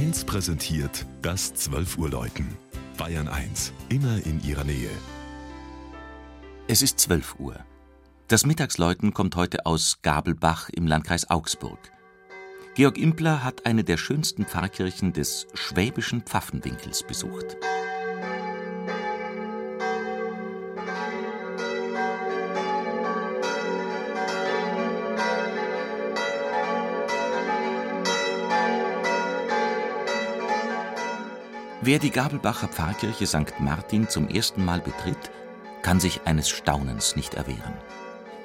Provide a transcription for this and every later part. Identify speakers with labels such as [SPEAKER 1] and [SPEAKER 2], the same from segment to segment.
[SPEAKER 1] 1 präsentiert das 12 Uhr Läuten. Bayern 1, immer in ihrer Nähe.
[SPEAKER 2] Es ist 12 Uhr. Das Mittagsläuten kommt heute aus Gabelbach im Landkreis Augsburg. Georg Impler hat eine der schönsten Pfarrkirchen des schwäbischen Pfaffenwinkels besucht. Wer die Gabelbacher Pfarrkirche St. Martin zum ersten Mal betritt, kann sich eines Staunens nicht erwehren.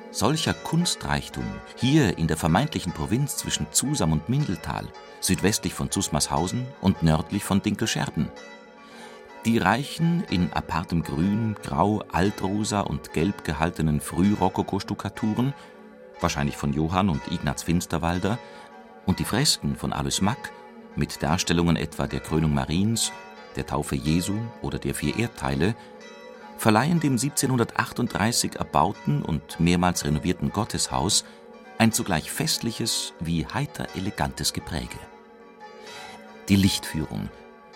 [SPEAKER 2] Solcher Kunstreichtum hier in der vermeintlichen Provinz zwischen Zusam und Mindeltal, südwestlich von Zusmarshausen und nördlich von Dinkelscherben. Die reichen, in apartem Grün, Grau, Altrosa und Gelb gehaltenen Frührokoko-Stuckaturen, wahrscheinlich von Johann und Ignaz Finsterwalder, und die Fresken von Alois Mack mit Darstellungen etwa der Krönung Mariens, der Taufe Jesu oder der vier Erdteile, verleihen dem 1738 erbauten und mehrmals renovierten Gotteshaus ein zugleich festliches wie heiter elegantes Gepräge. Die Lichtführung,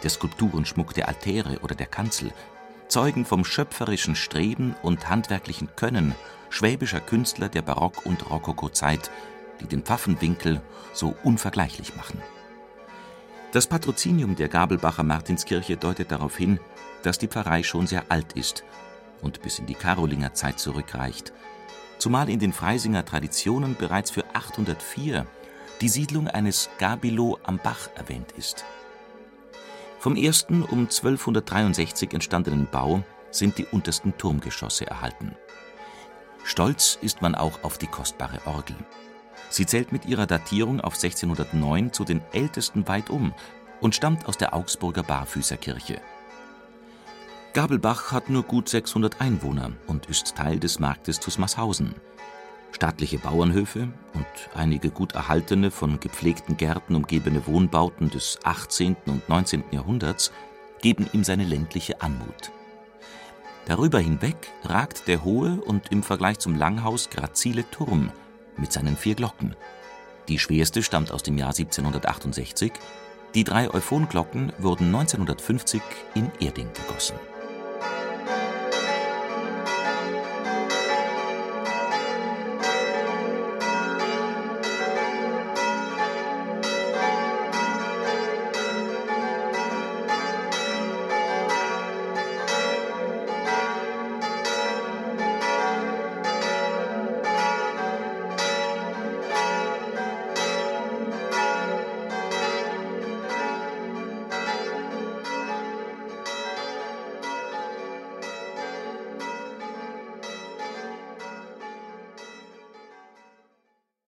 [SPEAKER 2] der Skulpturenschmuck der Altäre oder der Kanzel zeugen vom schöpferischen Streben und handwerklichen Können schwäbischer Künstler der Barock- und Rokokozeit, die den Pfaffenwinkel so unvergleichlich machen. Das Patrozinium der Gabelbacher Martinskirche deutet darauf hin, dass die Pfarrei schon sehr alt ist und bis in die Karolingerzeit zurückreicht, zumal in den Freisinger Traditionen bereits für 804 die Siedlung eines Gabilo am Bach erwähnt ist. Vom ersten um 1263 entstandenen Bau sind die untersten Turmgeschosse erhalten. Stolz ist man auch auf die kostbare Orgel. Sie zählt mit ihrer Datierung auf 1609 zu den ältesten weitum und stammt aus der Augsburger Barfüßerkirche. Gabelbach hat nur gut 600 Einwohner und ist Teil des Marktes Tusmarshausen. Staatliche Bauernhöfe und einige gut erhaltene, von gepflegten Gärten umgebene Wohnbauten des 18. und 19. Jahrhunderts geben ihm seine ländliche Anmut. Darüber hinweg ragt der hohe und im Vergleich zum Langhaus grazile Turm mit seinen vier Glocken. Die schwerste stammt aus dem Jahr 1768, die drei Euphonglocken wurden 1950 in Erding gegossen